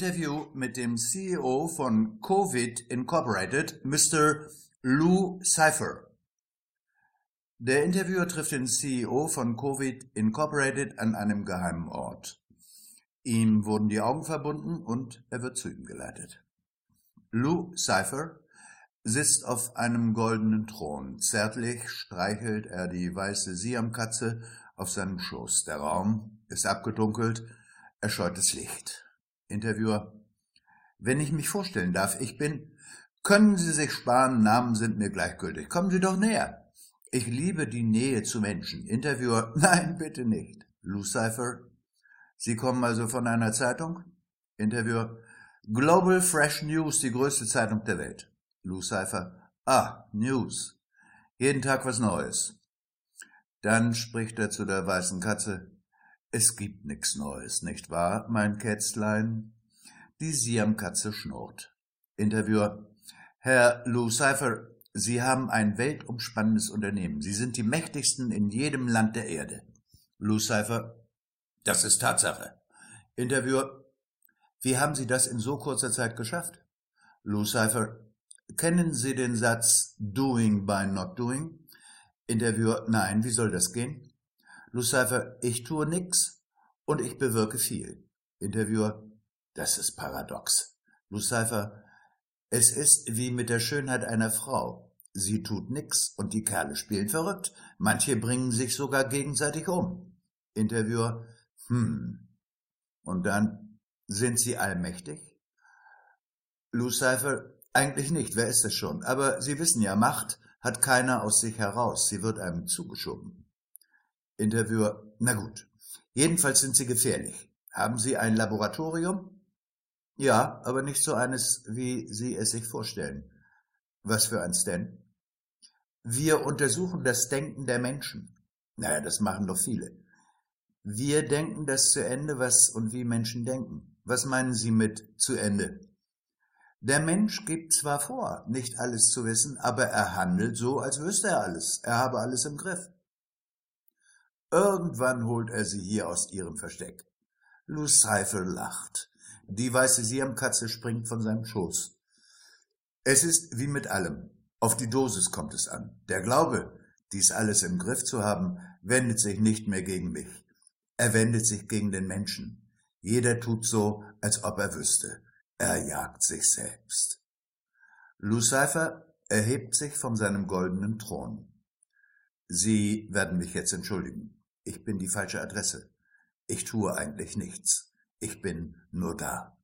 Interview mit dem CEO von Covid Incorporated, Mr. Lou Cypher. Der Interviewer trifft den CEO von Covid Incorporated an einem geheimen Ort. Ihm wurden die Augen verbunden und er wird zu ihm geleitet. Lou Cypher sitzt auf einem goldenen Thron. Zärtlich streichelt er die weiße Siamkatze auf seinem Schoß. Der Raum ist abgedunkelt, er scheut das Licht. Interviewer. Wenn ich mich vorstellen darf, ich bin. Können Sie sich sparen, Namen sind mir gleichgültig. Kommen Sie doch näher. Ich liebe die Nähe zu Menschen. Interviewer. Nein, bitte nicht. Lucifer. Sie kommen also von einer Zeitung? Interviewer. Global Fresh News, die größte Zeitung der Welt. Lucifer. Ah, News. Jeden Tag was Neues. Dann spricht er zu der weißen Katze. Es gibt nix Neues, nicht wahr, mein Kätzlein? Die Siamkatze schnurrt. Interviewer. Herr Lucifer, Sie haben ein weltumspannendes Unternehmen. Sie sind die mächtigsten in jedem Land der Erde. Lucifer. Das ist Tatsache. Interviewer. Wie haben Sie das in so kurzer Zeit geschafft? Lucifer. Kennen Sie den Satz Doing by not doing? Interviewer. Nein, wie soll das gehen? Lucifer, ich tue nix und ich bewirke viel. Interviewer, das ist paradox. Lucifer, es ist wie mit der Schönheit einer Frau. Sie tut nix und die Kerle spielen verrückt. Manche bringen sich sogar gegenseitig um. Interviewer, hm. Und dann sind sie allmächtig? Lucifer, eigentlich nicht, wer ist es schon? Aber Sie wissen ja, Macht hat keiner aus sich heraus, sie wird einem zugeschoben. Interviewer, na gut. Jedenfalls sind Sie gefährlich. Haben Sie ein Laboratorium? Ja, aber nicht so eines, wie Sie es sich vorstellen. Was für eins denn? Wir untersuchen das Denken der Menschen. Naja, das machen doch viele. Wir denken das zu Ende, was und wie Menschen denken. Was meinen Sie mit zu Ende? Der Mensch gibt zwar vor, nicht alles zu wissen, aber er handelt so, als wüsste er alles. Er habe alles im Griff. Irgendwann holt er sie hier aus ihrem Versteck. Lucifer lacht. Die weiße Siamkatze springt von seinem Schoß. Es ist wie mit allem. Auf die Dosis kommt es an. Der Glaube, dies alles im Griff zu haben, wendet sich nicht mehr gegen mich. Er wendet sich gegen den Menschen. Jeder tut so, als ob er wüsste. Er jagt sich selbst. Lucifer erhebt sich von seinem goldenen Thron. Sie werden mich jetzt entschuldigen. Ich bin die falsche Adresse. Ich tue eigentlich nichts. Ich bin nur da.